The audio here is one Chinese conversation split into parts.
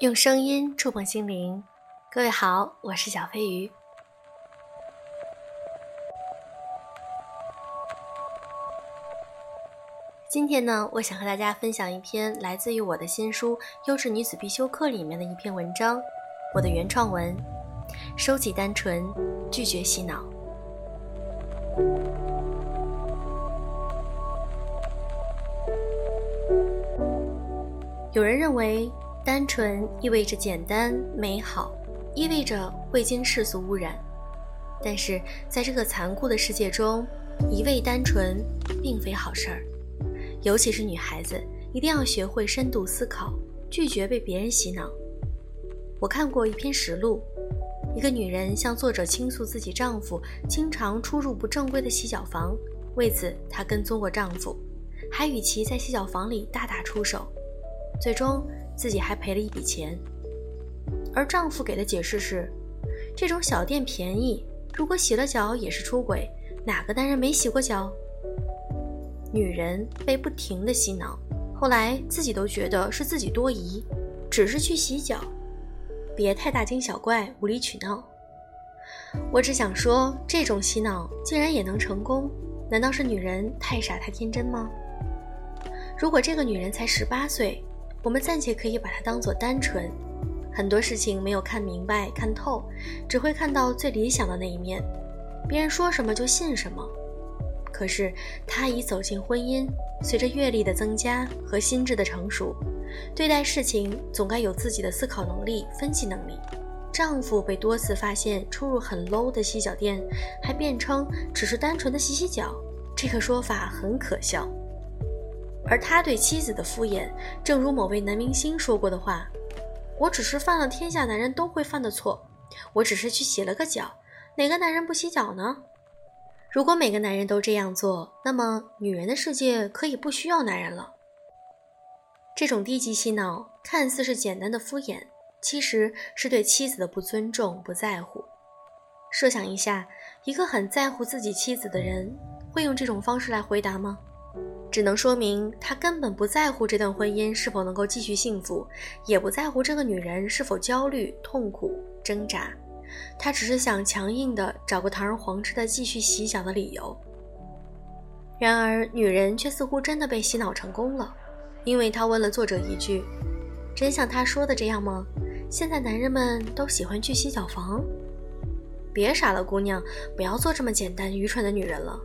用声音触碰心灵，各位好，我是小飞鱼。今天呢，我想和大家分享一篇来自于我的新书《优质女子必修课》里面的一篇文章，我的原创文，收起单纯，拒绝洗脑。有人认为。单纯意味着简单美好，意味着未经世俗污染。但是在这个残酷的世界中，一味单纯并非好事儿。尤其是女孩子，一定要学会深度思考，拒绝被别人洗脑。我看过一篇实录，一个女人向作者倾诉自己丈夫经常出入不正规的洗脚房，为此她跟踪过丈夫，还与其在洗脚房里大打出手，最终。自己还赔了一笔钱，而丈夫给的解释是：这种小店便宜，如果洗了脚也是出轨，哪个男人没洗过脚？女人被不停的洗脑，后来自己都觉得是自己多疑，只是去洗脚，别太大惊小怪、无理取闹。我只想说，这种洗脑竟然也能成功，难道是女人太傻太天真吗？如果这个女人才十八岁，我们暂且可以把它当做单纯，很多事情没有看明白、看透，只会看到最理想的那一面，别人说什么就信什么。可是她已走进婚姻，随着阅历的增加和心智的成熟，对待事情总该有自己的思考能力、分析能力。丈夫被多次发现出入很 low 的洗脚店，还辩称只是单纯的洗洗脚，这个说法很可笑。而他对妻子的敷衍，正如某位男明星说过的话：“我只是犯了天下男人都会犯的错，我只是去洗了个脚，哪个男人不洗脚呢？如果每个男人都这样做，那么女人的世界可以不需要男人了。”这种低级洗脑看似是简单的敷衍，其实是对妻子的不尊重、不在乎。设想一下，一个很在乎自己妻子的人，会用这种方式来回答吗？只能说明他根本不在乎这段婚姻是否能够继续幸福，也不在乎这个女人是否焦虑、痛苦、挣扎。他只是想强硬的找个堂而皇之的继续洗脚的理由。然而，女人却似乎真的被洗脑成功了，因为她问了作者一句：“真像他说的这样吗？现在男人们都喜欢去洗脚房？别傻了，姑娘，不要做这么简单愚蠢的女人了。”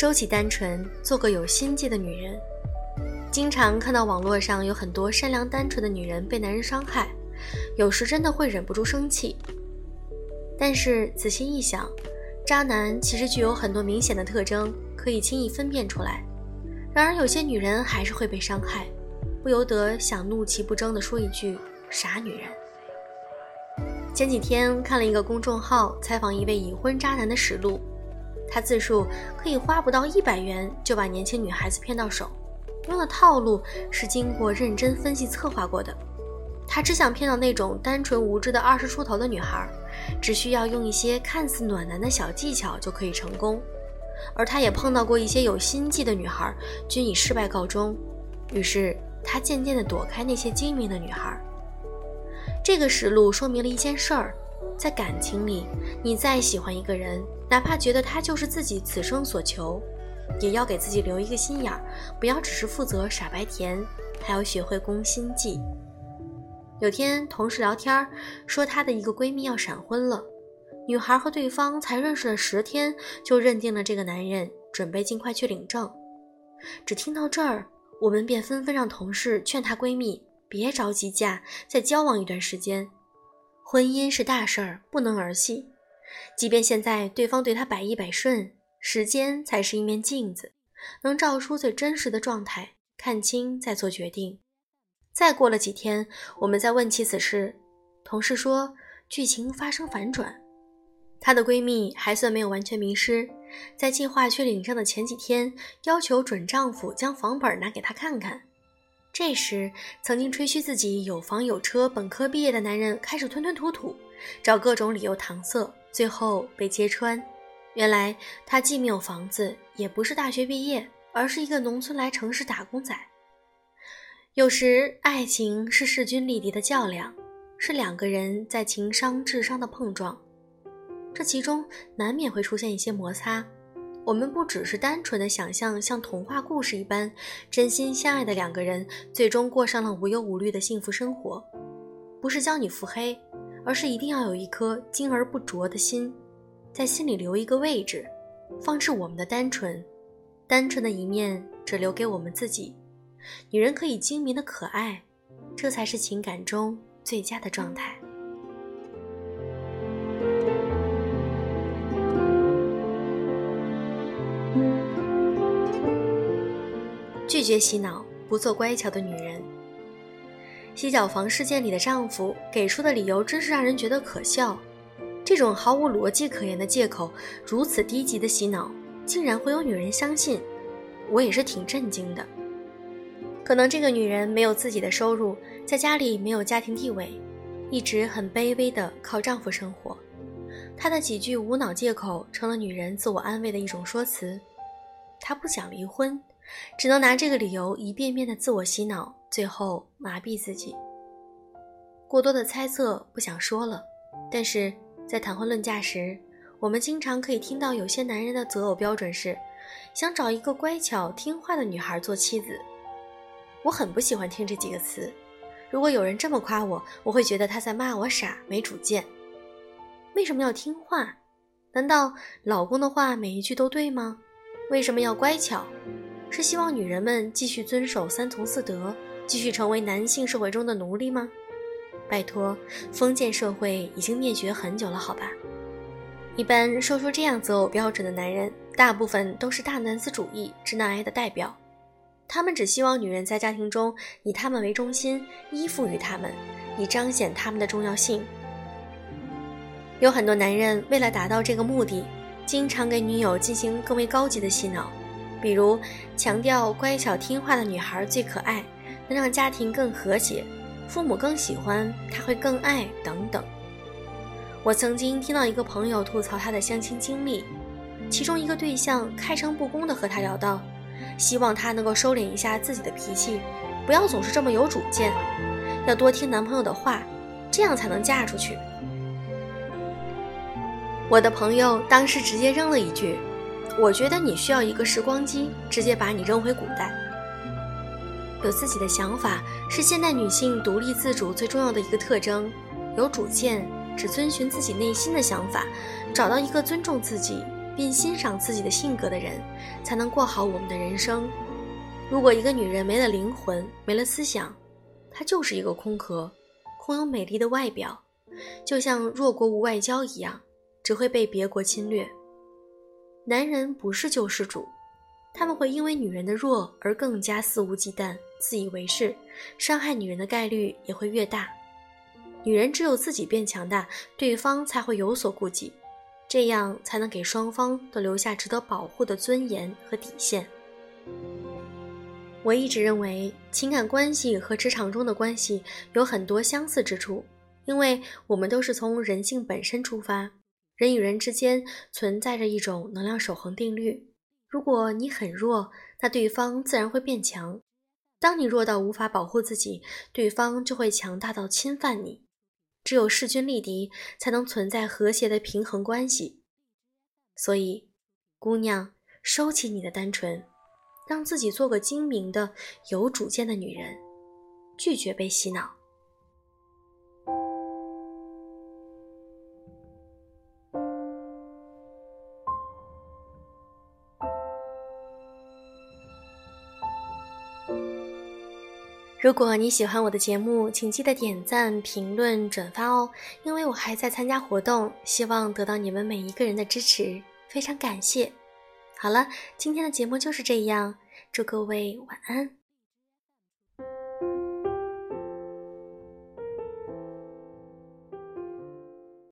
收起单纯，做个有心计的女人。经常看到网络上有很多善良单纯的女人被男人伤害，有时真的会忍不住生气。但是仔细一想，渣男其实具有很多明显的特征，可以轻易分辨出来。然而有些女人还是会被伤害，不由得想怒其不争地说一句：“傻女人。”前几天看了一个公众号采访一位已婚渣男的实录。他自述可以花不到一百元就把年轻女孩子骗到手，用的套路是经过认真分析策划过的。他只想骗到那种单纯无知的二十出头的女孩，只需要用一些看似暖男的小技巧就可以成功。而他也碰到过一些有心计的女孩，均以失败告终。于是他渐渐地躲开那些精明的女孩。这个实录说明了一件事儿。在感情里，你再喜欢一个人，哪怕觉得他就是自己此生所求，也要给自己留一个心眼儿，不要只是负责傻白甜，还要学会攻心计。有天同事聊天说，她的一个闺蜜要闪婚了，女孩和对方才认识了十天，就认定了这个男人，准备尽快去领证。只听到这儿，我们便纷纷让同事劝她闺蜜别着急嫁，再交往一段时间。婚姻是大事儿，不能儿戏。即便现在对方对他百依百顺，时间才是一面镜子，能照出最真实的状态，看清再做决定。再过了几天，我们再问起此事，同事说剧情发生反转，她的闺蜜还算没有完全迷失，在计划去领证的前几天，要求准丈夫将房本拿给她看看。这时，曾经吹嘘自己有房有车、本科毕业的男人开始吞吞吐吐，找各种理由搪塞，最后被揭穿。原来他既没有房子，也不是大学毕业，而是一个农村来城市打工仔。有时，爱情是势均力敌的较量，是两个人在情商、智商的碰撞，这其中难免会出现一些摩擦。我们不只是单纯的想象像童话故事一般，真心相爱的两个人最终过上了无忧无虑的幸福生活，不是教你腹黑，而是一定要有一颗精而不浊的心。在心里留一个位置，放置我们的单纯，单纯的一面只留给我们自己。女人可以精明的可爱，这才是情感中最佳的状态。拒绝洗脑，不做乖巧的女人。洗脚房事件里的丈夫给出的理由真是让人觉得可笑。这种毫无逻辑可言的借口，如此低级的洗脑，竟然会有女人相信，我也是挺震惊的。可能这个女人没有自己的收入，在家里没有家庭地位，一直很卑微的靠丈夫生活。她的几句无脑借口，成了女人自我安慰的一种说辞。她不想离婚，只能拿这个理由一遍遍的自我洗脑，最后麻痹自己。过多的猜测不想说了，但是。在谈婚论嫁时，我们经常可以听到有些男人的择偶标准是，想找一个乖巧听话的女孩做妻子。我很不喜欢听这几个词。如果有人这么夸我，我会觉得他在骂我傻、没主见。为什么要听话？难道老公的话每一句都对吗？为什么要乖巧？是希望女人们继续遵守三从四德，继续成为男性社会中的奴隶吗？拜托，封建社会已经灭绝很久了，好吧？一般说出这样择偶标准的男人，大部分都是大男子主义、直男癌的代表。他们只希望女人在家庭中以他们为中心，依附于他们，以彰显他们的重要性。有很多男人为了达到这个目的，经常给女友进行更为高级的洗脑，比如强调乖巧听话的女孩最可爱，能让家庭更和谐。父母更喜欢他，会更爱等等。我曾经听到一个朋友吐槽他的相亲经历，其中一个对象开诚布公地和他聊到，希望他能够收敛一下自己的脾气，不要总是这么有主见，要多听男朋友的话，这样才能嫁出去。我的朋友当时直接扔了一句：“我觉得你需要一个时光机，直接把你扔回古代。”有自己的想法是现代女性独立自主最重要的一个特征。有主见，只遵循自己内心的想法，找到一个尊重自己并欣赏自己的性格的人，才能过好我们的人生。如果一个女人没了灵魂，没了思想，她就是一个空壳，空有美丽的外表，就像弱国无外交一样，只会被别国侵略。男人不是救世主。他们会因为女人的弱而更加肆无忌惮、自以为是，伤害女人的概率也会越大。女人只有自己变强大，对方才会有所顾忌，这样才能给双方都留下值得保护的尊严和底线。我一直认为，情感关系和职场中的关系有很多相似之处，因为我们都是从人性本身出发，人与人之间存在着一种能量守恒定律。如果你很弱，那对方自然会变强；当你弱到无法保护自己，对方就会强大到侵犯你。只有势均力敌，才能存在和谐的平衡关系。所以，姑娘，收起你的单纯，让自己做个精明的、有主见的女人，拒绝被洗脑。如果你喜欢我的节目，请记得点赞、评论、转发哦，因为我还在参加活动，希望得到你们每一个人的支持，非常感谢。好了，今天的节目就是这样，祝各位晚安。